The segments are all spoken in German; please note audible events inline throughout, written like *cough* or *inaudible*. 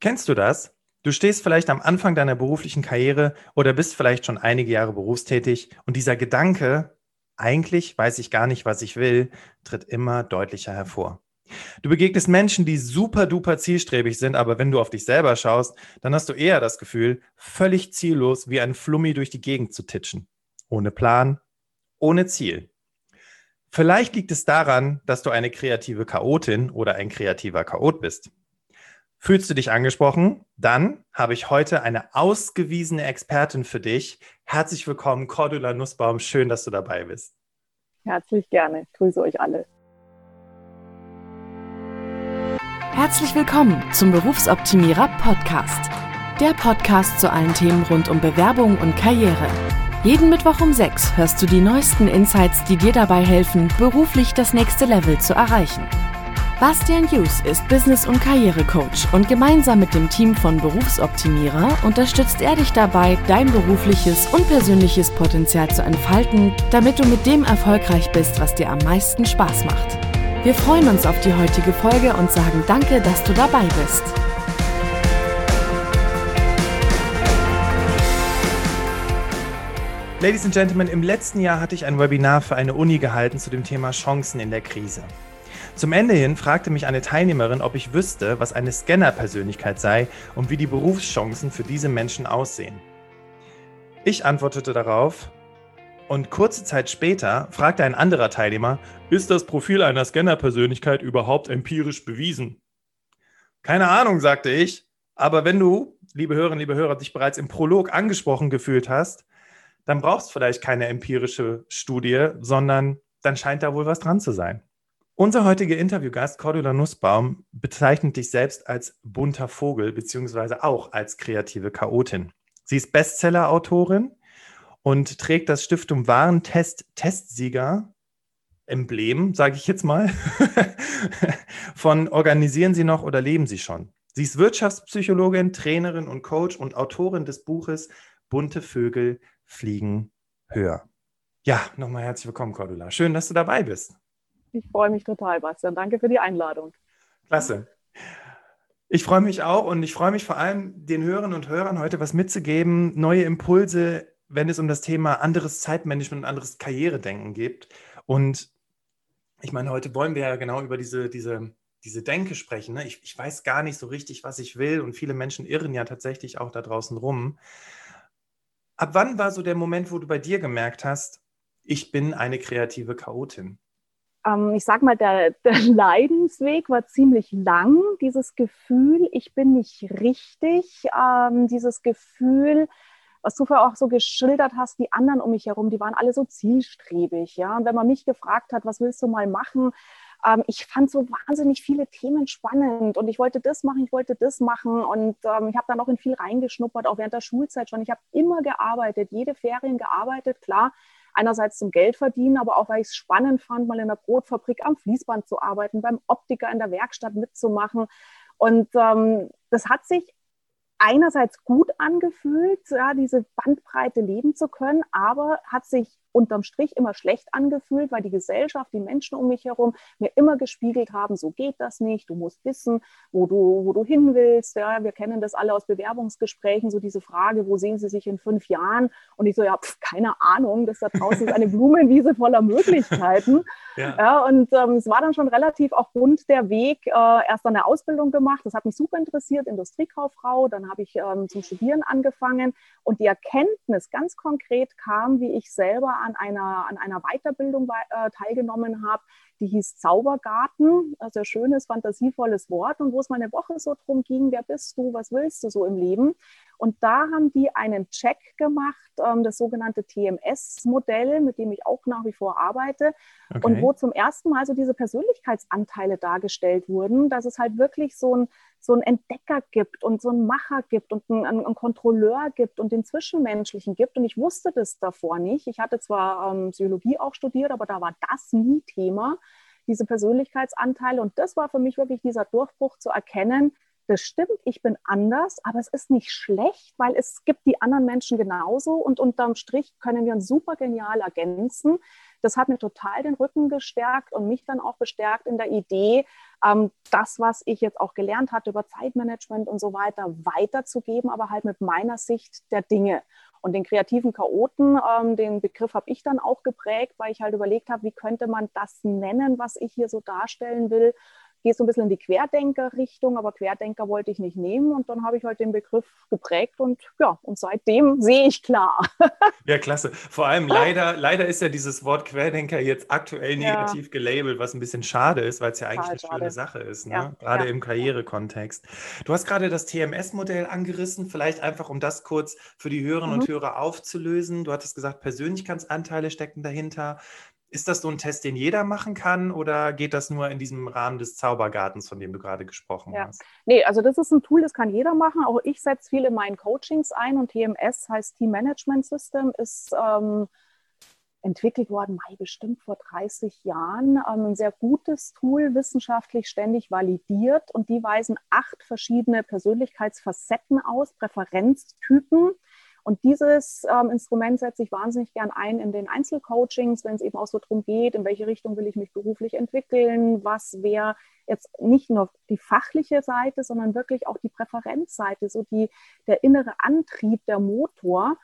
Kennst du das? Du stehst vielleicht am Anfang deiner beruflichen Karriere oder bist vielleicht schon einige Jahre berufstätig und dieser Gedanke, eigentlich weiß ich gar nicht, was ich will, tritt immer deutlicher hervor. Du begegnest Menschen, die super duper zielstrebig sind, aber wenn du auf dich selber schaust, dann hast du eher das Gefühl, völlig ziellos wie ein Flummi durch die Gegend zu titschen. Ohne Plan, ohne Ziel. Vielleicht liegt es daran, dass du eine kreative Chaotin oder ein kreativer Chaot bist. Fühlst du dich angesprochen? Dann habe ich heute eine ausgewiesene Expertin für dich. Herzlich willkommen, Cordula Nussbaum. Schön, dass du dabei bist. Herzlich gerne. Ich grüße euch alle. Herzlich willkommen zum Berufsoptimierer Podcast. Der Podcast zu allen Themen rund um Bewerbung und Karriere. Jeden Mittwoch um 6 hörst du die neuesten Insights, die dir dabei helfen, beruflich das nächste Level zu erreichen. Bastian Hughes ist Business- und Karrierecoach und gemeinsam mit dem Team von Berufsoptimierer unterstützt er dich dabei, dein berufliches und persönliches Potenzial zu entfalten, damit du mit dem erfolgreich bist, was dir am meisten Spaß macht. Wir freuen uns auf die heutige Folge und sagen danke, dass du dabei bist. Ladies and Gentlemen, im letzten Jahr hatte ich ein Webinar für eine Uni gehalten zu dem Thema Chancen in der Krise. Zum Ende hin fragte mich eine Teilnehmerin, ob ich wüsste, was eine Scanner-Persönlichkeit sei und wie die Berufschancen für diese Menschen aussehen. Ich antwortete darauf und kurze Zeit später fragte ein anderer Teilnehmer, ist das Profil einer Scanner-Persönlichkeit überhaupt empirisch bewiesen? Keine Ahnung, sagte ich, aber wenn du, liebe Hörerinnen, liebe Hörer, dich bereits im Prolog angesprochen gefühlt hast, dann brauchst du vielleicht keine empirische Studie, sondern dann scheint da wohl was dran zu sein. Unser heutiger Interviewgast, Cordula Nussbaum, bezeichnet dich selbst als bunter Vogel, beziehungsweise auch als kreative Chaotin. Sie ist Bestseller-Autorin und trägt das Stiftung Warentest Testsieger Emblem, sage ich jetzt mal, *laughs* von Organisieren Sie noch oder leben Sie schon? Sie ist Wirtschaftspsychologin, Trainerin und Coach und Autorin des Buches Bunte Vögel fliegen höher. Ja, nochmal herzlich willkommen, Cordula. Schön, dass du dabei bist. Ich freue mich total, Bastian. Danke für die Einladung. Klasse. Ich freue mich auch und ich freue mich vor allem, den Hörern und Hörern heute was mitzugeben, neue Impulse, wenn es um das Thema anderes Zeitmanagement und anderes Karrieredenken geht. Und ich meine, heute wollen wir ja genau über diese, diese, diese Denke sprechen. Ne? Ich, ich weiß gar nicht so richtig, was ich will und viele Menschen irren ja tatsächlich auch da draußen rum. Ab wann war so der Moment, wo du bei dir gemerkt hast, ich bin eine kreative Chaotin? Ähm, ich sag mal, der, der *laughs* Leidensweg war ziemlich lang. Dieses Gefühl, ich bin nicht richtig, ähm, dieses Gefühl, was du vorher auch so geschildert hast, die anderen um mich herum, die waren alle so zielstrebig. Ja? Und wenn man mich gefragt hat, was willst du mal machen, ähm, ich fand so wahnsinnig viele Themen spannend und ich wollte das machen, ich wollte das machen und ähm, ich habe dann auch in viel reingeschnuppert, auch während der Schulzeit schon. Ich habe immer gearbeitet, jede Ferien gearbeitet, klar einerseits zum Geld verdienen, aber auch, weil ich es spannend fand, mal in der Brotfabrik am Fließband zu arbeiten, beim Optiker in der Werkstatt mitzumachen. Und ähm, das hat sich einerseits gut angefühlt, ja, diese Bandbreite leben zu können, aber hat sich unterm Strich immer schlecht angefühlt, weil die Gesellschaft, die Menschen um mich herum mir immer gespiegelt haben, so geht das nicht, du musst wissen, wo du, wo du hin willst. Ja, wir kennen das alle aus Bewerbungsgesprächen, so diese Frage, wo sehen Sie sich in fünf Jahren? Und ich so, ja, pf, keine Ahnung, das da draußen ist eine Blumenwiese voller Möglichkeiten. *laughs* Ja. ja und ähm, es war dann schon relativ auch rund der Weg, äh, erst eine Ausbildung gemacht, das hat mich super interessiert, Industriekauffrau, dann habe ich ähm, zum Studieren angefangen und die Erkenntnis ganz konkret kam, wie ich selber an einer, an einer Weiterbildung äh, teilgenommen habe, die hieß Zaubergarten, also ein schönes, fantasievolles Wort und wo es mal eine Woche so drum ging, wer bist du, was willst du so im Leben? Und da haben die einen Check gemacht, ähm, das sogenannte TMS-Modell, mit dem ich auch nach wie vor arbeite okay. und wo zum ersten Mal so diese Persönlichkeitsanteile dargestellt wurden, dass es halt wirklich so ein, so ein Entdecker gibt und so ein Macher gibt und einen, einen Kontrolleur gibt und den Zwischenmenschlichen gibt. Und ich wusste das davor nicht. Ich hatte zwar ähm, Psychologie auch studiert, aber da war das nie Thema diese Persönlichkeitsanteile. Und das war für mich wirklich dieser Durchbruch zu erkennen, das stimmt, ich bin anders, aber es ist nicht schlecht, weil es gibt die anderen Menschen genauso und unterm Strich können wir uns super genial ergänzen. das hat mir total den Rücken gestärkt und mich dann auch bestärkt in der Idee, ähm, das, was ich jetzt auch gelernt hatte über Zeitmanagement und so weiter, weiterzugeben, aber halt mit meiner Sicht der Dinge. Und den kreativen Chaoten, ähm, den Begriff habe ich dann auch geprägt, weil ich halt überlegt habe, wie könnte man das nennen, was ich hier so darstellen will gehe so ein bisschen in die Querdenker-Richtung, aber Querdenker wollte ich nicht nehmen und dann habe ich halt den Begriff geprägt und ja, und seitdem sehe ich klar. *laughs* Ja, klasse. Vor allem leider, leider ist ja dieses Wort Querdenker jetzt aktuell negativ ja. gelabelt, was ein bisschen schade ist, weil es ja eigentlich Total eine schade. schöne Sache ist, ne? Ja. gerade ja. im Karrierekontext. Du hast gerade das TMS-Modell angerissen, vielleicht einfach, um das kurz für die Hörerinnen mhm. und Hörer aufzulösen. Du hattest gesagt, Persönlichkeitsanteile stecken dahinter. Ist das so ein Test, den jeder machen kann oder geht das nur in diesem Rahmen des Zaubergartens, von dem du gerade gesprochen ja. hast? Nee, also das ist ein Tool, das kann jeder machen. Auch ich setze viel in meinen Coachings ein und TMS heißt Team Management System, ist ähm, entwickelt worden, Mai bestimmt vor 30 Jahren. Ähm, ein sehr gutes Tool, wissenschaftlich ständig validiert und die weisen acht verschiedene Persönlichkeitsfacetten aus, Präferenztypen und dieses ähm, Instrument setze ich wahnsinnig gern ein in den Einzelcoachings, wenn es eben auch so darum geht, in welche Richtung will ich mich beruflich entwickeln, was wäre jetzt nicht nur die fachliche Seite, sondern wirklich auch die Präferenzseite, so die, der innere Antrieb, der Motor.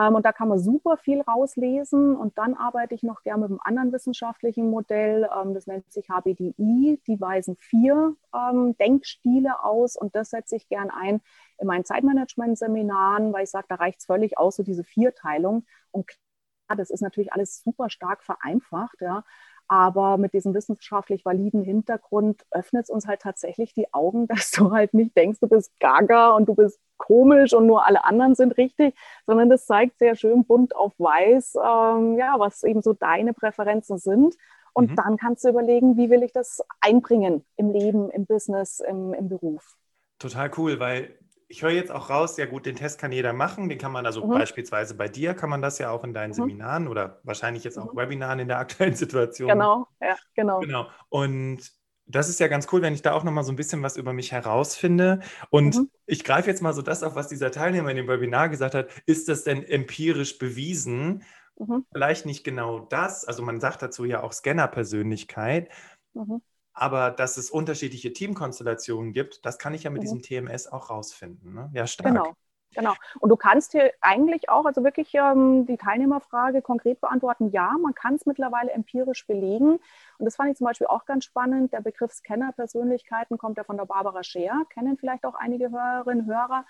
Ähm, und da kann man super viel rauslesen. Und dann arbeite ich noch gerne mit einem anderen wissenschaftlichen Modell. Ähm, das nennt sich HBDI. Die weisen vier ähm, Denkstile aus. Und das setze ich gern ein in meinen Zeitmanagement-Seminaren, weil ich sage, da reicht es völlig aus, so diese Vierteilung. Und klar, das ist natürlich alles super stark vereinfacht. Ja. Aber mit diesem wissenschaftlich validen Hintergrund öffnet es uns halt tatsächlich die Augen, *laughs* dass du halt nicht denkst, du bist gaga und du bist komisch und nur alle anderen sind richtig, sondern das zeigt sehr schön bunt auf weiß, ähm, ja, was eben so deine Präferenzen sind. Und mhm. dann kannst du überlegen, wie will ich das einbringen im Leben, im Business, im, im Beruf. Total cool, weil ich höre jetzt auch raus, ja gut, den Test kann jeder machen, den kann man also mhm. beispielsweise bei dir, kann man das ja auch in deinen mhm. Seminaren oder wahrscheinlich jetzt auch mhm. Webinaren in der aktuellen *laughs* Situation. Genau, ja, genau. Genau. Und das ist ja ganz cool, wenn ich da auch nochmal so ein bisschen was über mich herausfinde. Und mhm. ich greife jetzt mal so das auf, was dieser Teilnehmer in dem Webinar gesagt hat. Ist das denn empirisch bewiesen? Mhm. Vielleicht nicht genau das. Also man sagt dazu ja auch Scanner-Persönlichkeit. Mhm. Aber dass es unterschiedliche Teamkonstellationen gibt, das kann ich ja mit mhm. diesem TMS auch rausfinden. Ne? Ja, stark. Genau. Genau. Und du kannst hier eigentlich auch, also wirklich ähm, die Teilnehmerfrage konkret beantworten. Ja, man kann es mittlerweile empirisch belegen. Und das fand ich zum Beispiel auch ganz spannend. Der Begriff Scanner-Persönlichkeiten kommt ja von der Barbara Scheer, kennen vielleicht auch einige Hörerinnen und Hörer.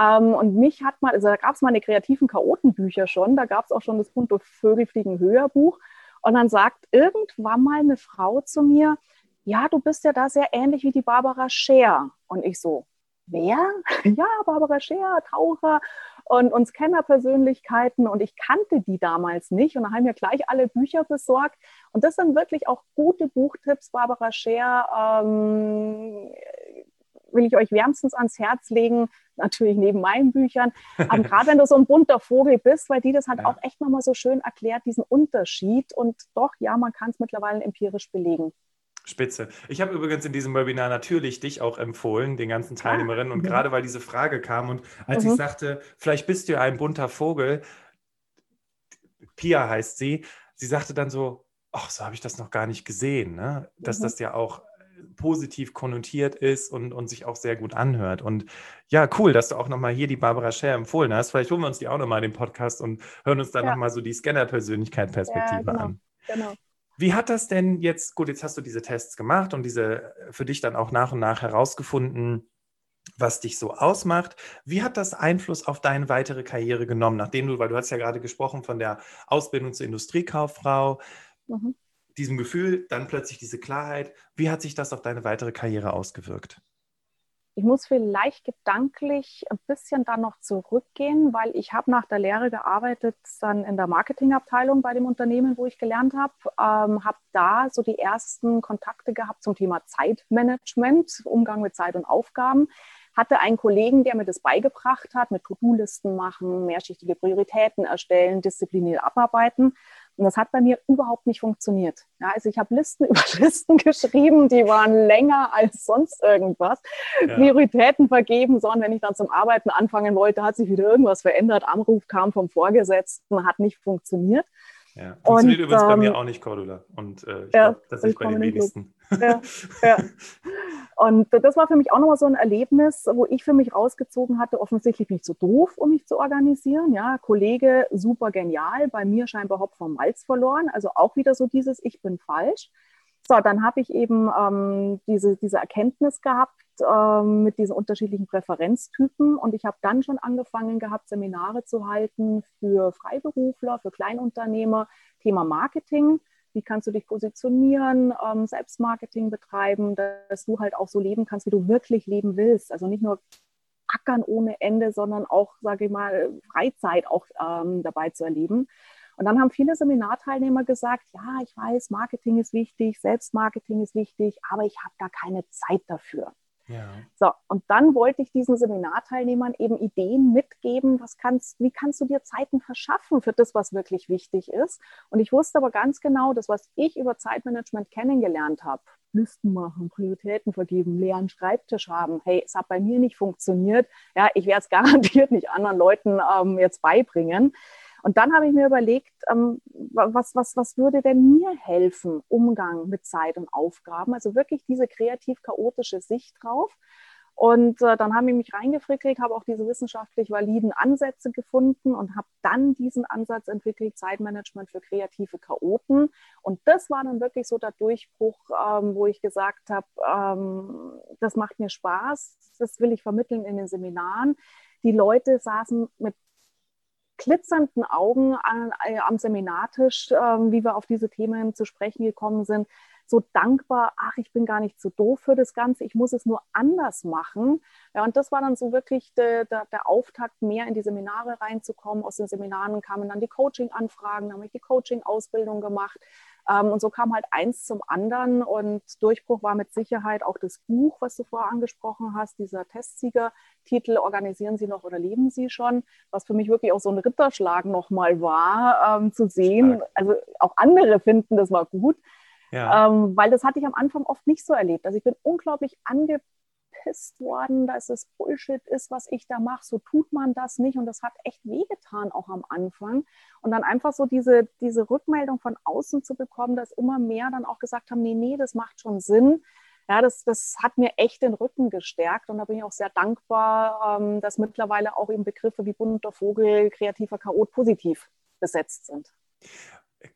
Ähm, und mich hat mal, also da gab es mal eine kreativen Chaotenbücher schon, da gab es auch schon das bunte Vögel fliegen höher Buch. Und dann sagt irgendwann mal eine Frau zu mir, ja, du bist ja da sehr ähnlich wie die Barbara Scher. Und ich so, wer? *laughs* Ja, Barbara Scher, Taucher und uns Kennerpersönlichkeiten. Und ich kannte die damals nicht. Und da haben wir gleich alle Bücher besorgt. Und das sind wirklich auch gute Buchtipps, Barbara Scher. Ähm, will ich euch wärmstens ans Herz legen, natürlich neben meinen Büchern. Aber *laughs* gerade wenn du so ein bunter Vogel bist, weil die das halt ja. auch echt nochmal so schön erklärt, diesen Unterschied. Und doch, ja, man kann es mittlerweile empirisch belegen. Spitze. Ich habe übrigens in diesem Webinar natürlich dich auch empfohlen, den ganzen ah, Teilnehmerinnen. Und mhm. gerade weil diese Frage kam und als mhm. ich sagte, vielleicht bist du ja ein bunter Vogel, Pia heißt sie, sie sagte dann so, ach, so habe ich das noch gar nicht gesehen, ne? dass mhm. das ja auch positiv konnotiert ist und, und sich auch sehr gut anhört. Und ja, cool, dass du auch nochmal hier die Barbara Scher empfohlen hast. Vielleicht holen wir uns die auch nochmal in den Podcast und hören uns dann ja. nochmal so die Scanner-Persönlichkeit-Perspektive ja, genau. an. Genau. Wie hat das denn jetzt, gut, jetzt hast du diese Tests gemacht und diese für dich dann auch nach und nach herausgefunden, was dich so ausmacht. Wie hat das Einfluss auf deine weitere Karriere genommen, nachdem du, weil du hast ja gerade gesprochen von der Ausbildung zur Industriekauffrau, mhm. diesem Gefühl, dann plötzlich diese Klarheit. Wie hat sich das auf deine weitere Karriere ausgewirkt? Ich muss vielleicht gedanklich ein bisschen dann noch zurückgehen, weil ich habe nach der Lehre gearbeitet dann in der Marketingabteilung bei dem Unternehmen, wo ich gelernt habe, ähm, habe da so die ersten Kontakte gehabt zum Thema Zeitmanagement, Umgang mit Zeit und Aufgaben hatte einen Kollegen, der mir das beigebracht hat, mit To-Do-Listen machen, mehrschichtige Prioritäten erstellen, diszipliniert abarbeiten. Und das hat bei mir überhaupt nicht funktioniert. Ja, also ich habe Listen *laughs* über Listen geschrieben, die waren länger als sonst irgendwas. Ja. Prioritäten vergeben, sondern wenn ich dann zum Arbeiten anfangen wollte, hat sich wieder irgendwas verändert. Anruf kam vom Vorgesetzten, hat nicht funktioniert. Ja. Funktioniert und, übrigens ähm, bei mir ähm, auch nicht, Cordula. Und äh, ich ja, glaube, das ist bei den wenigsten. Ja, ja. Und das war für mich auch nochmal so ein Erlebnis, wo ich für mich rausgezogen hatte, offensichtlich ich zu doof, um mich zu organisieren. Ja, Kollege, super genial, bei mir scheinbar Hopf vom Malz verloren. Also auch wieder so dieses, ich bin falsch. So, dann habe ich eben ähm, diese, diese Erkenntnis gehabt ähm, mit diesen unterschiedlichen Präferenztypen und ich habe dann schon angefangen gehabt, Seminare zu halten für Freiberufler, für Kleinunternehmer, Thema Marketing. Wie kannst du dich positionieren, ähm, Selbstmarketing betreiben, dass du halt auch so leben kannst, wie du wirklich leben willst. Also nicht nur ackern ohne Ende, sondern auch, sage ich mal, Freizeit auch ähm, dabei zu erleben. Und dann haben viele Seminarteilnehmer gesagt, ja, ich weiß, Marketing ist wichtig, Selbstmarketing ist wichtig, aber ich habe da keine Zeit dafür. Ja. So, und dann wollte ich diesen Seminarteilnehmern eben Ideen mitgeben, was kannst, wie kannst du dir Zeiten verschaffen für das, was wirklich wichtig ist. Und ich wusste aber ganz genau, das, was ich über Zeitmanagement kennengelernt habe, Listen machen, Prioritäten vergeben, leeren Schreibtisch haben, hey, es hat bei mir nicht funktioniert, ja, ich werde es *laughs* garantiert nicht anderen Leuten ähm, jetzt beibringen. Und dann habe ich mir überlegt, ähm, was, was, was würde denn mir helfen, Umgang mit Zeit und Aufgaben? Also wirklich diese kreativ-chaotische Sicht drauf. Und äh, dann habe ich mich reingefrickelt, habe auch diese wissenschaftlich validen Ansätze gefunden und habe dann diesen Ansatz entwickelt, Zeitmanagement für kreative Chaoten. Und das war dann wirklich so der Durchbruch, ähm, wo ich gesagt habe, ähm, das macht mir Spaß, das will ich vermitteln in den Seminaren. Die Leute saßen mit glitzernden Augen an, äh, am Seminartisch, äh, wie wir auf diese Themen zu sprechen gekommen sind, so dankbar, ach, ich bin gar nicht so doof für das Ganze, ich muss es nur anders machen. Ja, und das war dann so wirklich der, der, der Auftakt, mehr in die Seminare reinzukommen. Aus den Seminaren kamen dann die Coaching-Anfragen, da habe ich die Coaching-Ausbildung gemacht. Ähm, und so kam halt eins zum anderen und Durchbruch war mit Sicherheit auch das Buch, was du vorher angesprochen hast, dieser Testsieger-Titel Organisieren Sie noch oder leben Sie schon, was für mich wirklich auch so ein Ritterschlag nochmal war, ähm, zu sehen. Also auch andere finden, das war gut. Ja. Ähm, weil das hatte ich am Anfang oft nicht so erlebt. Also ich bin unglaublich ange angepisst worden, dass es Bullshit ist, was ich da mache. So tut man das nicht. Und das hat echt wehgetan, auch am Anfang. Und dann einfach so diese, diese Rückmeldung von außen zu bekommen, dass immer mehr dann auch gesagt haben, nee, nee, das macht schon Sinn. Ja, das, das hat mir echt den Rücken gestärkt und da bin ich auch sehr dankbar, ähm, dass mittlerweile auch eben Begriffe wie bunter Vogel, kreativer Chaot positiv besetzt sind.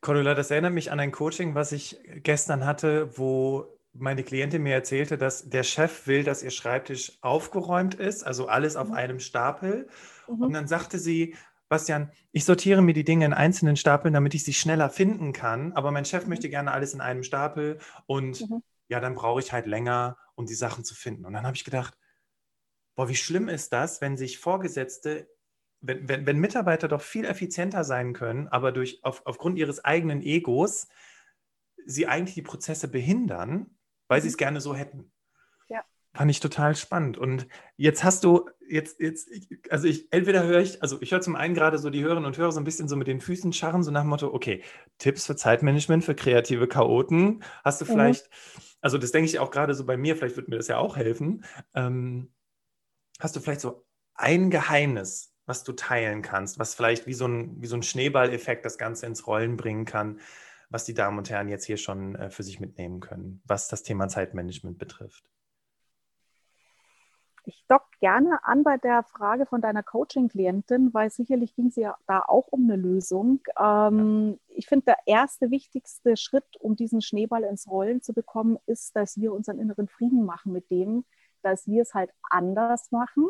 Cordula, das erinnert mich an ein Coaching, was ich gestern hatte, wo meine Klientin mir erzählte, dass der Chef will, dass ihr Schreibtisch aufgeräumt ist, also alles auf mhm. einem Stapel. Mhm. Und dann sagte sie, Bastian, ich sortiere mir die Dinge in einzelnen Stapeln, damit ich sie schneller finden kann. Aber mein Chef mhm. möchte gerne alles in einem Stapel und mhm. ja, dann brauche ich halt länger, um die Sachen zu finden. Und dann habe ich gedacht, boah, wie schlimm ist das, wenn sich Vorgesetzte, wenn, wenn, wenn Mitarbeiter doch viel effizienter sein können, aber durch, auf, aufgrund ihres eigenen Egos sie eigentlich die Prozesse behindern weil sie es mhm. gerne so hätten. Ja. Fand ich total spannend. Und jetzt hast du, jetzt, jetzt, also ich, entweder höre ich, also ich höre zum einen gerade so die Hörerinnen und Hörer so ein bisschen so mit den Füßen scharren, so nach dem Motto, okay, Tipps für Zeitmanagement für kreative Chaoten. Hast du mhm. vielleicht, mhm. also das denke ich auch gerade so bei mir, vielleicht wird mir das ja auch helfen. Ähm, hast du vielleicht so ein Geheimnis, was du teilen kannst, was vielleicht wie so ein, wie so ein Schneeballeffekt das Ganze ins Rollen bringen kann, was die Damen und Herren jetzt hier schon äh, für sich mitnehmen können, was das Thema Zeitmanagement betrifft? Ich dock gerne an bei der Frage von deiner Coaching-Klientin, weil sicherlich ging es ja da auch um eine Lösung. Ähm, ja. Ich finde, der erste wichtigste Schritt, um diesen Schneeball ins Rollen zu bekommen, ist, dass wir unseren inneren Frieden machen mit dem, dass wir es halt anders machen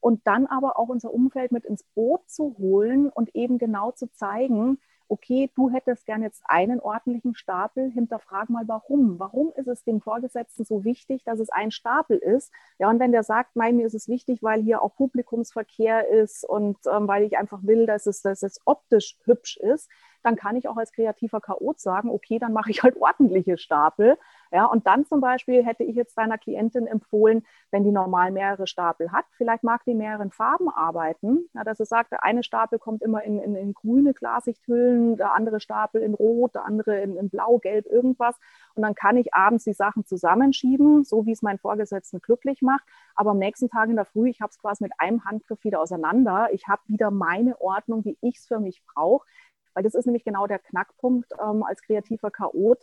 und dann aber auch unser Umfeld mit ins Boot zu holen und eben genau zu zeigen, okay, du hättest gern jetzt einen ordentlichen Stapel, hinterfrag mal warum. Warum ist es dem Vorgesetzten so wichtig, dass es ein Stapel ist? Ja, und wenn der sagt, nein, mir ist es wichtig, weil hier auch Publikumsverkehr ist und ähm, weil ich einfach will, dass es, dass es optisch hübsch ist, dann kann ich auch als kreativer Chaot sagen, okay, dann mache ich halt ordentliche Stapel. Ja, und dann zum Beispiel hätte ich jetzt deiner Klientin empfohlen, wenn die normal mehrere Stapel hat, vielleicht mag die mehreren Farben arbeiten, ja, dass sie sagt, der eine Stapel kommt immer in, in, in grüne Klarsichthüllen, der andere Stapel in rot, der andere in, in blau, gelb, irgendwas. Und dann kann ich abends die Sachen zusammenschieben, so wie es meinen Vorgesetzten glücklich macht. Aber am nächsten Tag in der Früh, ich habe es quasi mit einem Handgriff wieder auseinander. Ich habe wieder meine Ordnung, wie ich es für mich brauche weil das ist nämlich genau der Knackpunkt ähm, als kreativer Chaot,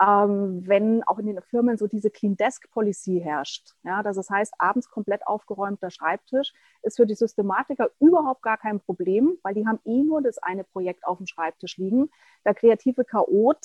ähm, wenn auch in den Firmen so diese Clean Desk Policy herrscht. Ja, das heißt, abends komplett aufgeräumter Schreibtisch ist für die Systematiker überhaupt gar kein Problem, weil die haben eh nur das eine Projekt auf dem Schreibtisch liegen. Der kreative Chaot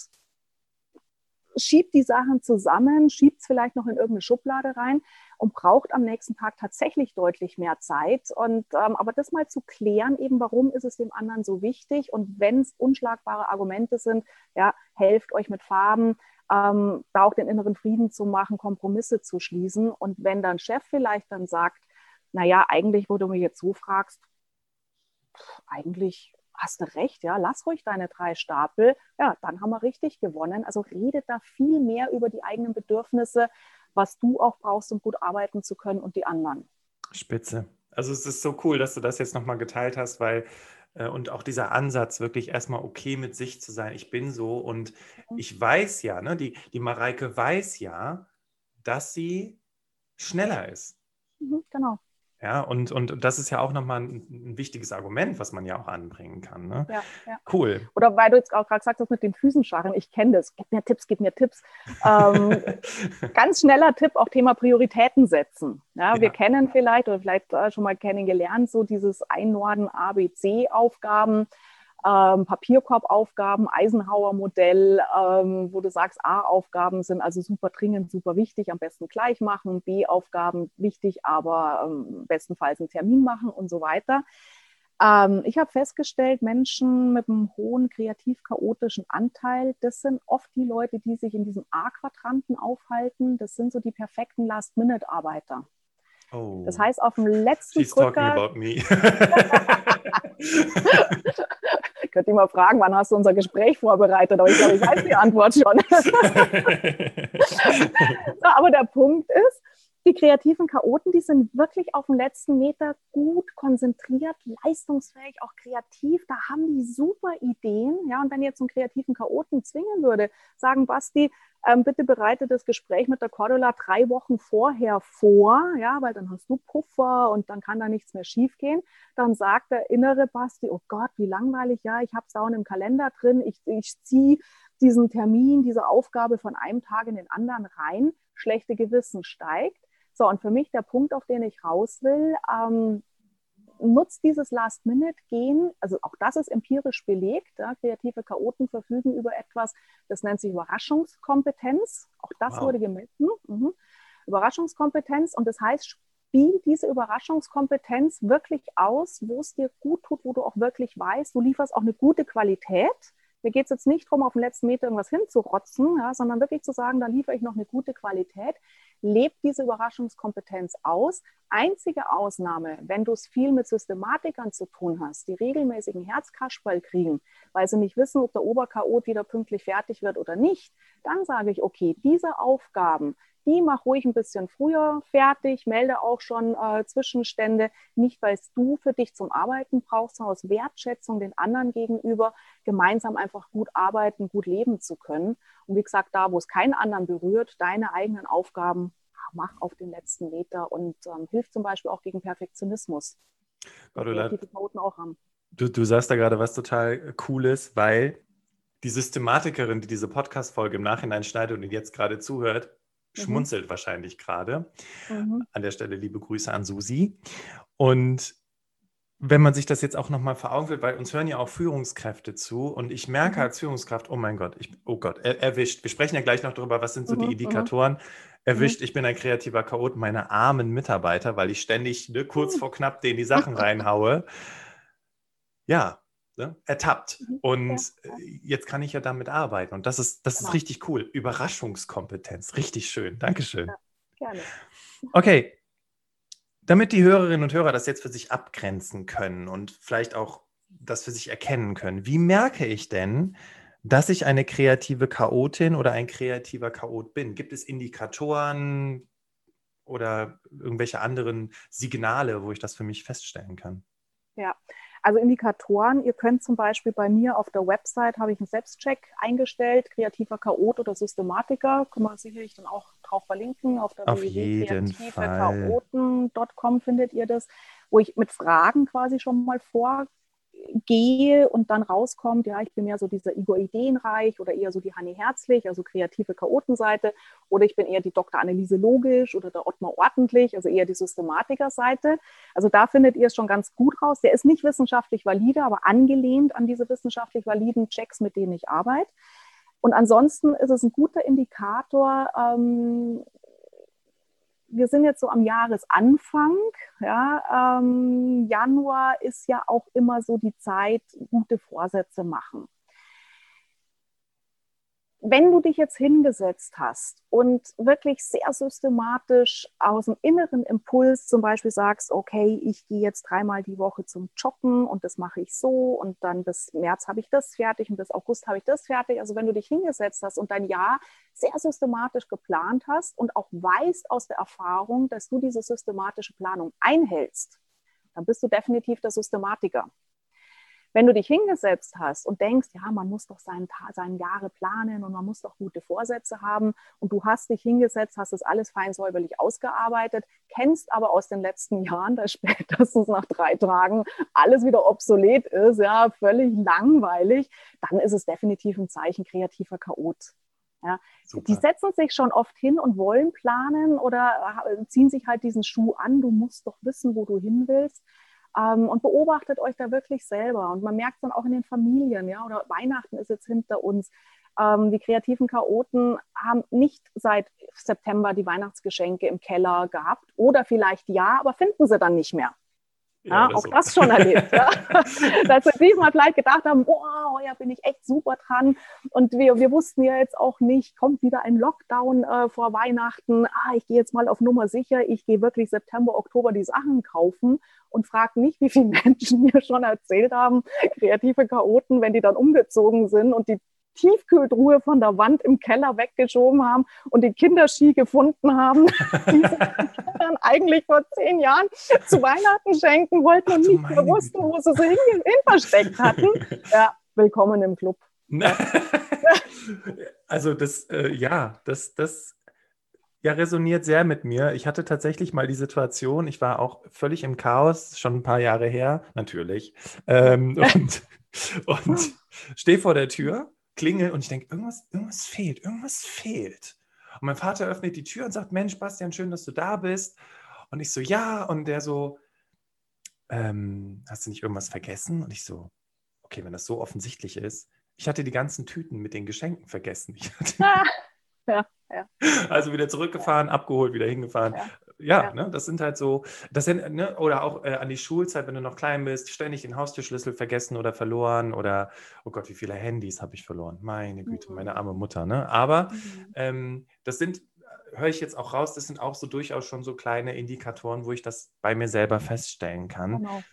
schiebt die Sachen zusammen, schiebt es vielleicht noch in irgendeine Schublade rein und braucht am nächsten Tag tatsächlich deutlich mehr Zeit. Und ähm, aber das mal zu klären, eben warum ist es dem anderen so wichtig und wenn es unschlagbare Argumente sind, ja, helft euch mit Farben, ähm, da auch den inneren Frieden zu machen, Kompromisse zu schließen. Und wenn dann Chef vielleicht dann sagt, naja, eigentlich, wo du mich jetzt so fragst, eigentlich hast du recht, ja, lass ruhig deine drei Stapel, ja, dann haben wir richtig gewonnen. Also redet da viel mehr über die eigenen Bedürfnisse, was du auch brauchst, um gut arbeiten zu können und die anderen. Spitze. Also es ist so cool, dass du das jetzt nochmal geteilt hast, weil äh, und auch dieser Ansatz, wirklich erstmal okay mit sich zu sein, ich bin so und mhm. ich weiß ja, ne, die, die Mareike weiß ja, dass sie schneller ist. Mhm, genau. Ja, und, und das ist ja auch nochmal ein, ein wichtiges Argument, was man ja auch anbringen kann. Ne? Ja, ja. Cool. Oder weil du jetzt auch gerade gesagt hast mit den Füßen scharren, ich kenne das, gib mir Tipps, gib mir Tipps. Ähm, *laughs* ganz schneller Tipp, auch Thema Prioritäten setzen. Ja, ja. Wir kennen vielleicht oder vielleicht äh, schon mal kennengelernt, so dieses Einnorden ABC-Aufgaben ähm, Papierkorbaufgaben, Eisenhower-Modell, ähm, wo du sagst, A-Aufgaben sind also super dringend, super wichtig, am besten gleich machen, B-Aufgaben wichtig, aber ähm, bestenfalls einen Termin machen und so weiter. Ähm, ich habe festgestellt, Menschen mit einem hohen kreativ-chaotischen Anteil, das sind oft die Leute, die sich in diesem A-Quadranten aufhalten. Das sind so die perfekten Last-Minute-Arbeiter. Oh. Das heißt, auf dem letzten She's Drücker... talking about me. *laughs* *laughs* könnte ich mal fragen, wann hast du unser Gespräch vorbereitet? Aber ich glaube, ich weiß die Antwort schon. *laughs* *laughs* so, aber der Punkt ist, die kreativen Chaoten, die sind wirklich auf dem letzten Meter gut konzentriert, leistungsfähig, auch kreativ. Da haben die super Ideen. Ja, und wenn ihr einen kreativen Chaoten zwingen würde, sagen, Basti, ähm, bitte bereite das Gespräch mit der Cordula drei Wochen vorher vor, ja, weil dann hast du Puffer und dann kann da nichts mehr schiefgehen. Dann sagt der innere Basti, oh Gott, wie langweilig, ja, ich habe da im Kalender drin, ich, ich ziehe diesen Termin, diese Aufgabe von einem Tag in den anderen rein, schlechte Gewissen steigt. So, und für mich der Punkt, auf den ich raus will, ähm, nutzt dieses Last-Minute-Gehen, also auch das ist empirisch belegt. Ja, kreative Chaoten verfügen über etwas, das nennt sich Überraschungskompetenz. Auch das wow. wurde gemessen. Mhm. Überraschungskompetenz. Und das heißt, spiel diese Überraschungskompetenz wirklich aus, wo es dir gut tut, wo du auch wirklich weißt, du lieferst auch eine gute Qualität. Mir geht es jetzt nicht darum, auf den letzten Meter irgendwas hinzurotzen, ja, sondern wirklich zu sagen, da liefere ich noch eine gute Qualität lebt diese Überraschungskompetenz aus. Einzige Ausnahme, wenn du es viel mit Systematikern zu tun hast, die regelmäßigen Herzkasperl kriegen, weil sie nicht wissen, ob der Oberchaot wieder pünktlich fertig wird oder nicht, dann sage ich, okay, diese Aufgaben, die mach ruhig ein bisschen früher fertig, melde auch schon äh, Zwischenstände, nicht weil es du für dich zum Arbeiten brauchst, sondern aus Wertschätzung den anderen gegenüber, gemeinsam einfach gut arbeiten, gut leben zu können. Und wie gesagt, da, wo es keinen anderen berührt, deine eigenen Aufgaben mach auf den letzten Meter und ähm, hilft zum Beispiel auch gegen Perfektionismus. haben. Du, du sagst da gerade was total Cooles, weil die Systematikerin, die diese Podcast-Folge im Nachhinein schneidet und jetzt gerade zuhört, mhm. schmunzelt wahrscheinlich gerade. Mhm. An der Stelle liebe Grüße an Susi. Und wenn man sich das jetzt auch nochmal vor Augen führt, weil uns hören ja auch Führungskräfte zu und ich merke mhm. als Führungskraft, oh mein Gott, ich, oh Gott, er, erwischt. Wir sprechen ja gleich noch darüber, was sind so mhm, die mhm. Indikatoren. Erwischt, ich bin ein kreativer Chaot, meine armen Mitarbeiter, weil ich ständig ne, kurz vor knapp denen die Sachen reinhaue. Ja, ne, ertappt. Und ja. Äh, jetzt kann ich ja damit arbeiten. Und das ist, das ist genau. richtig cool. Überraschungskompetenz, richtig schön. Dankeschön. Ja, gerne. Okay, damit die Hörerinnen und Hörer das jetzt für sich abgrenzen können und vielleicht auch das für sich erkennen können, wie merke ich denn, dass ich eine kreative Chaotin oder ein kreativer Chaot bin? Gibt es Indikatoren oder irgendwelche anderen Signale, wo ich das für mich feststellen kann? Ja, also Indikatoren, ihr könnt zum Beispiel bei mir auf der Website, habe ich einen Selbstcheck eingestellt, kreativer Chaot oder Systematiker, können wir sicherlich dann auch drauf verlinken, auf der www.kreativechaoten.com findet ihr das, wo ich mit Fragen quasi schon mal vorgehe gehe und dann rauskommt, ja, ich bin mehr so dieser Igor Ideenreich oder eher so die Hanni Herzlich, also kreative Chaotenseite, oder ich bin eher die Dr. Anneliese Logisch oder der Ottmar Ordentlich, also eher die Systematikerseite. Also da findet ihr es schon ganz gut raus. Der ist nicht wissenschaftlich valide, aber angelehnt an diese wissenschaftlich validen Checks, mit denen ich arbeite. Und ansonsten ist es ein guter Indikator, ähm, wir sind jetzt so am Jahresanfang. Ja, ähm, Januar ist ja auch immer so die Zeit, gute Vorsätze machen wenn du dich jetzt hingesetzt hast und wirklich sehr systematisch aus dem inneren Impuls zum Beispiel sagst, okay, ich gehe jetzt dreimal die Woche zum Joggen und das mache ich so und dann bis März habe ich das fertig und bis August habe ich das fertig. Also wenn du dich hingesetzt hast und dein Jahr sehr systematisch geplant hast und auch weißt aus der Erfahrung, dass du diese systematische Planung einhältst, dann bist du definitiv der Systematiker. Wenn du dich hingesetzt hast und denkst, ja, man muss doch seinen, seinen Jahre planen und man muss doch gute Vorsätze haben und du hast dich hingesetzt, hast das alles fein säuberlich ausgearbeitet, kennst aber aus den letzten Jahren, *laughs* dass spätestens nach drei Tagen alles wieder obsolet ist, ja, völlig langweilig, dann ist es definitiv ein Zeichen kreativer Chaot. Ja, die setzen sich schon oft hin und wollen planen oder ziehen sich halt diesen Schuh an. Du musst doch wissen, wo du hin willst. Ähm, und beobachtet euch da wirklich selber. Und man merkt dann auch in den Familien, ja, oder Weihnachten ist jetzt hinter uns. Ähm, die kreativen Chaoten haben nicht seit September die Weihnachtsgeschenke im Keller gehabt oder vielleicht ja, aber finden sie dann nicht mehr. Ja, ja auch so. das schon erlebt. ja. *laughs* Dass wir diesmal vielleicht gedacht haben, boah, heuer bin ich echt super dran. Und wir, wir wussten ja jetzt auch nicht, kommt wieder ein Lockdown äh, vor Weihnachten. Ah, ich gehe jetzt mal auf Nummer sicher. Ich gehe wirklich September, Oktober die Sachen kaufen und frage nicht, wie viele *laughs* Menschen mir schon erzählt haben, kreative Chaoten, wenn die dann umgezogen sind und die Tiefkühltruhe von der Wand im Keller weggeschoben haben und die Kinderski gefunden haben, *laughs* die sie dann eigentlich vor zehn Jahren zu Weihnachten schenken wollten und nicht mehr wussten, wo sie sie hin, hin versteckt hatten. Ja, willkommen im Club. *laughs* also das, äh, ja, das, das ja, resoniert sehr mit mir. Ich hatte tatsächlich mal die Situation, ich war auch völlig im Chaos, schon ein paar Jahre her, natürlich. Ähm, und und *laughs* stehe vor der Tür klingel und ich denke, irgendwas, irgendwas fehlt, irgendwas fehlt. Und mein Vater öffnet die Tür und sagt, Mensch, Bastian, schön, dass du da bist. Und ich so, ja. Und der so, ähm, hast du nicht irgendwas vergessen? Und ich so, okay, wenn das so offensichtlich ist, ich hatte die ganzen Tüten mit den Geschenken vergessen. *laughs* ja, ja. Also wieder zurückgefahren, abgeholt, wieder hingefahren. Ja ja, ja. Ne, das sind halt so, das sind, ne, oder auch äh, an die Schulzeit, wenn du noch klein bist, ständig den Haustürschlüssel vergessen oder verloren oder, oh Gott, wie viele Handys habe ich verloren? Meine Güte, mhm. meine arme Mutter, ne? Aber mhm. ähm, das sind, höre ich jetzt auch raus, das sind auch so durchaus schon so kleine Indikatoren, wo ich das bei mir selber feststellen kann. Genau.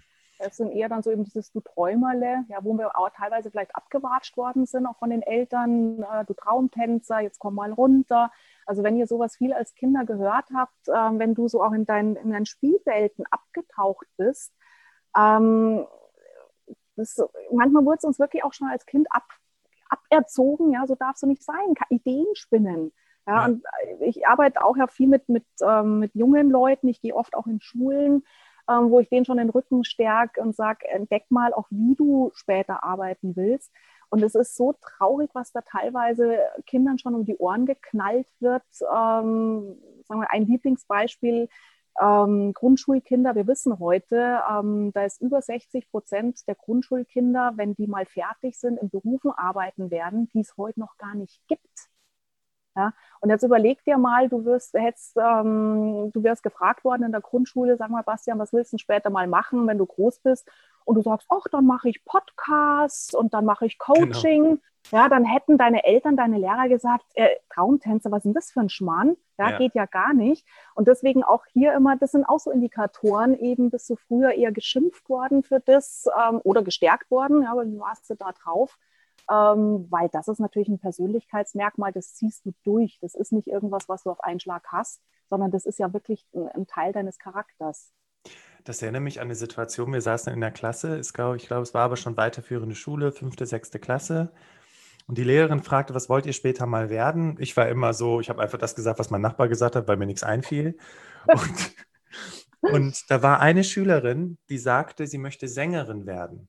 Es sind eher dann so eben dieses Du Träumerle, ja, wo wir auch teilweise vielleicht abgewatscht worden sind, auch von den Eltern, äh, du Traumtänzer, jetzt komm mal runter. Also wenn ihr sowas viel als Kinder gehört habt, äh, wenn du so auch in, dein, in deinen Spielwelten abgetaucht bist, ähm, das, manchmal wurde es uns wirklich auch schon als Kind ab, aberzogen, ja, so darfst du nicht sein, Ideen spinnen. Ja, ja. und ich arbeite auch ja viel mit, mit, ähm, mit jungen Leuten, ich gehe oft auch in Schulen, ähm, wo ich denen schon den Rücken stärke und sage, entdeck mal auch, wie du später arbeiten willst. Und es ist so traurig, was da teilweise Kindern schon um die Ohren geknallt wird. Ähm, sagen wir ein Lieblingsbeispiel. Ähm, Grundschulkinder, wir wissen heute, ähm, da ist über 60 Prozent der Grundschulkinder, wenn die mal fertig sind, in Berufen arbeiten werden, die es heute noch gar nicht gibt. Ja? Und jetzt überleg dir mal, du wirst, hättest, ähm, du wirst gefragt worden in der Grundschule, sag mal, Bastian, was willst du später mal machen, wenn du groß bist? Und du sagst, ach, dann mache ich Podcasts und dann mache ich Coaching. Genau. Ja, dann hätten deine Eltern, deine Lehrer gesagt, äh, Traumtänzer, was ist denn das für ein Schmarrn? Ja, ja, geht ja gar nicht. Und deswegen auch hier immer, das sind auch so Indikatoren, eben bist du früher eher geschimpft worden für das ähm, oder gestärkt worden, ja, aber wie warst du da drauf? Ähm, weil das ist natürlich ein Persönlichkeitsmerkmal, das ziehst du durch. Das ist nicht irgendwas, was du auf einen Schlag hast, sondern das ist ja wirklich ein, ein Teil deines Charakters. Das erinnert mich an eine Situation, wir saßen in der Klasse, ich glaube, ich glaube, es war aber schon weiterführende Schule, fünfte, sechste Klasse. Und die Lehrerin fragte, was wollt ihr später mal werden? Ich war immer so, ich habe einfach das gesagt, was mein Nachbar gesagt hat, weil mir nichts einfiel. *laughs* Und, und da war eine Schülerin, die sagte, sie möchte Sängerin werden.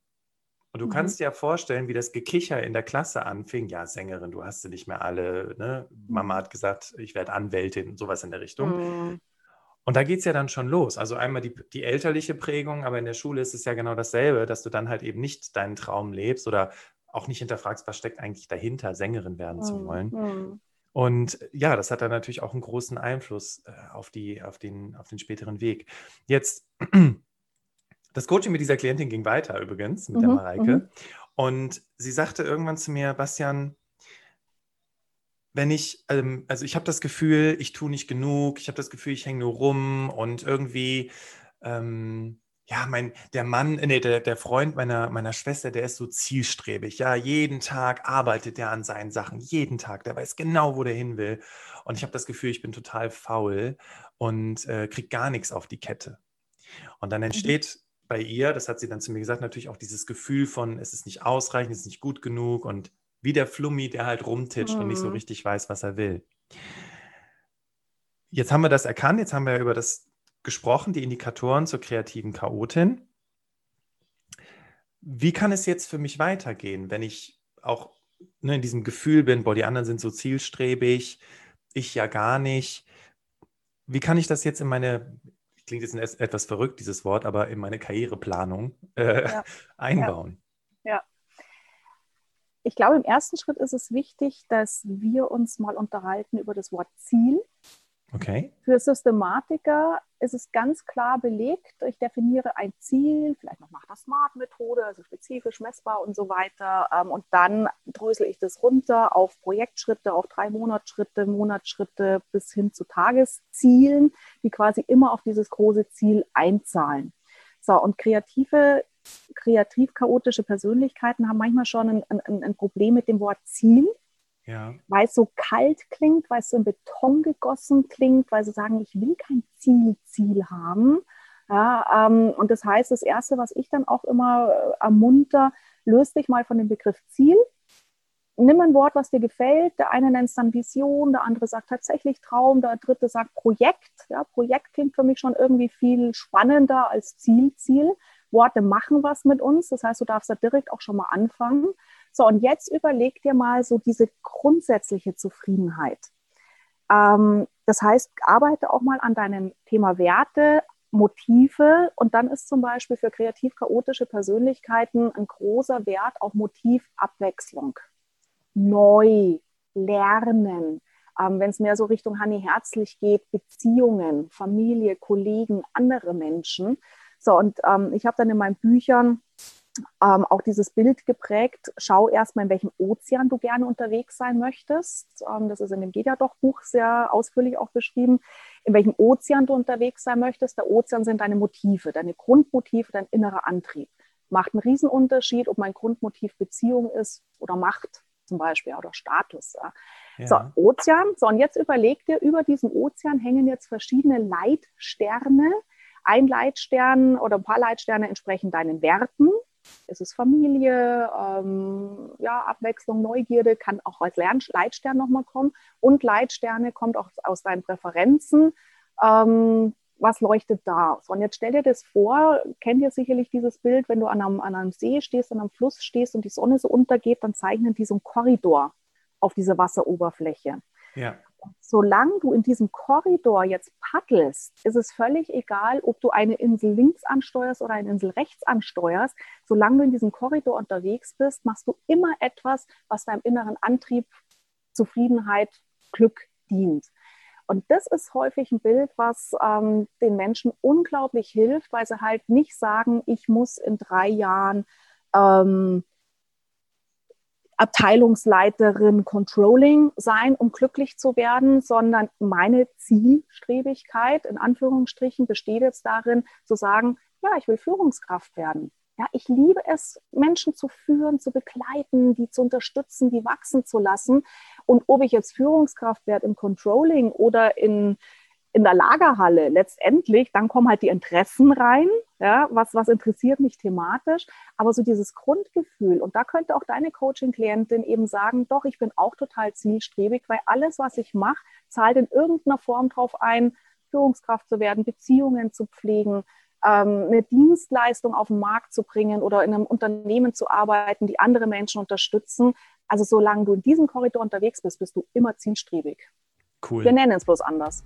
Und du mhm. kannst dir ja vorstellen, wie das Gekicher in der Klasse anfing. Ja, Sängerin, du hast sie nicht mehr alle. Ne? Mama mhm. hat gesagt, ich werde Anwältin, sowas in der Richtung. Mhm. Und da geht es ja dann schon los. Also einmal die, die elterliche Prägung, aber in der Schule ist es ja genau dasselbe, dass du dann halt eben nicht deinen Traum lebst oder auch nicht hinterfragst, was steckt eigentlich dahinter, Sängerin werden mhm. zu wollen. Mhm. Und ja, das hat dann natürlich auch einen großen Einfluss äh, auf, die, auf, den, auf den späteren Weg. Jetzt, das Coaching mit dieser Klientin ging weiter übrigens, mit mhm. der Mareike. Mhm. Und sie sagte irgendwann zu mir, Bastian, wenn ich, ähm, also ich habe das Gefühl, ich tue nicht genug, ich habe das Gefühl, ich hänge nur rum und irgendwie, ähm, ja, mein, der Mann, nee, der, der Freund meiner, meiner Schwester, der ist so zielstrebig. Ja, jeden Tag arbeitet er an seinen Sachen, jeden Tag, der weiß genau, wo der hin will. Und ich habe das Gefühl, ich bin total faul und äh, kriege gar nichts auf die Kette. Und dann mhm. entsteht. Bei ihr, das hat sie dann zu mir gesagt, natürlich auch dieses Gefühl von, es ist nicht ausreichend, es ist nicht gut genug und wie der Flummi, der halt rumtitscht mhm. und nicht so mhm. richtig weiß, was er will. Jetzt haben wir das erkannt, jetzt haben wir über das gesprochen, die Indikatoren zur kreativen Chaotin. Wie kann es jetzt für mich weitergehen, wenn ich auch ne, in diesem Gefühl bin, boah, die anderen sind so zielstrebig, ich ja gar nicht. Wie kann ich das jetzt in meine, klingt jetzt etwas verrückt, dieses Wort, aber in meine Karriereplanung äh, ja. *laughs* einbauen? Ja. ja ich glaube, im ersten Schritt ist es wichtig, dass wir uns mal unterhalten über das Wort Ziel. Okay. Für Systematiker ist es ganz klar belegt. Ich definiere ein Ziel, vielleicht noch nach der SMART-Methode, also spezifisch messbar und so weiter. Ähm, und dann drösel ich das runter auf Projektschritte, auf drei Monatsschritte, Monatsschritte bis hin zu Tageszielen, die quasi immer auf dieses große Ziel einzahlen. So, und kreative kreativ chaotische Persönlichkeiten haben manchmal schon ein, ein, ein Problem mit dem Wort Ziel. Ja. Weil es so kalt klingt, weil es so in Beton gegossen klingt, weil sie sagen, ich will kein Ziel, Ziel haben. Ja, ähm, und das heißt, das Erste, was ich dann auch immer äh, ermunter, löst dich mal von dem Begriff Ziel. Nimm ein Wort, was dir gefällt. Der eine nennt es dann Vision, der andere sagt tatsächlich Traum, der dritte sagt Projekt. Ja, Projekt klingt für mich schon irgendwie viel spannender als Ziel, Ziel. Worte machen was mit uns. Das heißt, du darfst da direkt auch schon mal anfangen. So, und jetzt überleg dir mal so diese grundsätzliche Zufriedenheit. Ähm, das heißt, arbeite auch mal an deinem Thema Werte, Motive und dann ist zum Beispiel für kreativ-chaotische Persönlichkeiten ein großer Wert auf Motivabwechslung. Neu, lernen. Ähm, Wenn es mehr so Richtung Hanni Herzlich geht, Beziehungen, Familie, Kollegen, andere Menschen. So, und ähm, ich habe dann in meinen Büchern ähm, auch dieses Bild geprägt. Schau erstmal, in welchem Ozean du gerne unterwegs sein möchtest. Ähm, das ist in dem Geht ja doch Buch sehr ausführlich auch beschrieben. In welchem Ozean du unterwegs sein möchtest. Der Ozean sind deine Motive, deine Grundmotive, dein innerer Antrieb. Macht einen Riesenunterschied, ob mein Grundmotiv Beziehung ist oder Macht zum Beispiel oder Status. Ja. Ja. So, Ozean. So, und jetzt überleg dir, über diesem Ozean hängen jetzt verschiedene Leitsterne, ein Leitstern oder ein paar Leitsterne entsprechen deinen Werten. Es ist Familie, ähm, ja, Abwechslung, Neugierde kann auch als Lernleitstern nochmal kommen. Und Leitsterne kommt auch aus deinen Präferenzen. Ähm, was leuchtet da? Und jetzt stell dir das vor, kennt ihr sicherlich dieses Bild, wenn du an einem, an einem See stehst, an einem Fluss stehst und die Sonne so untergeht, dann zeichnen die so einen Korridor auf dieser Wasseroberfläche. Ja solange du in diesem Korridor jetzt paddelst, ist es völlig egal, ob du eine Insel links ansteuerst oder eine Insel rechts ansteuerst. Solange du in diesem Korridor unterwegs bist, machst du immer etwas, was deinem inneren Antrieb, Zufriedenheit, Glück dient. Und das ist häufig ein Bild, was ähm, den Menschen unglaublich hilft, weil sie halt nicht sagen, ich muss in drei Jahren ähm, Abteilungsleiterin Controlling sein, um glücklich zu werden, sondern meine Zielstrebigkeit in Anführungsstrichen besteht jetzt darin, zu sagen, ja, ich will Führungskraft werden. Ja, ich liebe es, Menschen zu führen, zu begleiten, die zu unterstützen, die wachsen zu lassen. Und ob ich jetzt Führungskraft werde im Controlling oder in in der Lagerhalle letztendlich, dann kommen halt die Interessen rein, ja, was, was interessiert mich thematisch, aber so dieses Grundgefühl und da könnte auch deine Coaching-Klientin eben sagen, doch, ich bin auch total zielstrebig, weil alles, was ich mache, zahlt in irgendeiner Form drauf ein, Führungskraft zu werden, Beziehungen zu pflegen, ähm, eine Dienstleistung auf den Markt zu bringen oder in einem Unternehmen zu arbeiten, die andere Menschen unterstützen. Also solange du in diesem Korridor unterwegs bist, bist du immer zielstrebig. Cool. Wir nennen es bloß anders.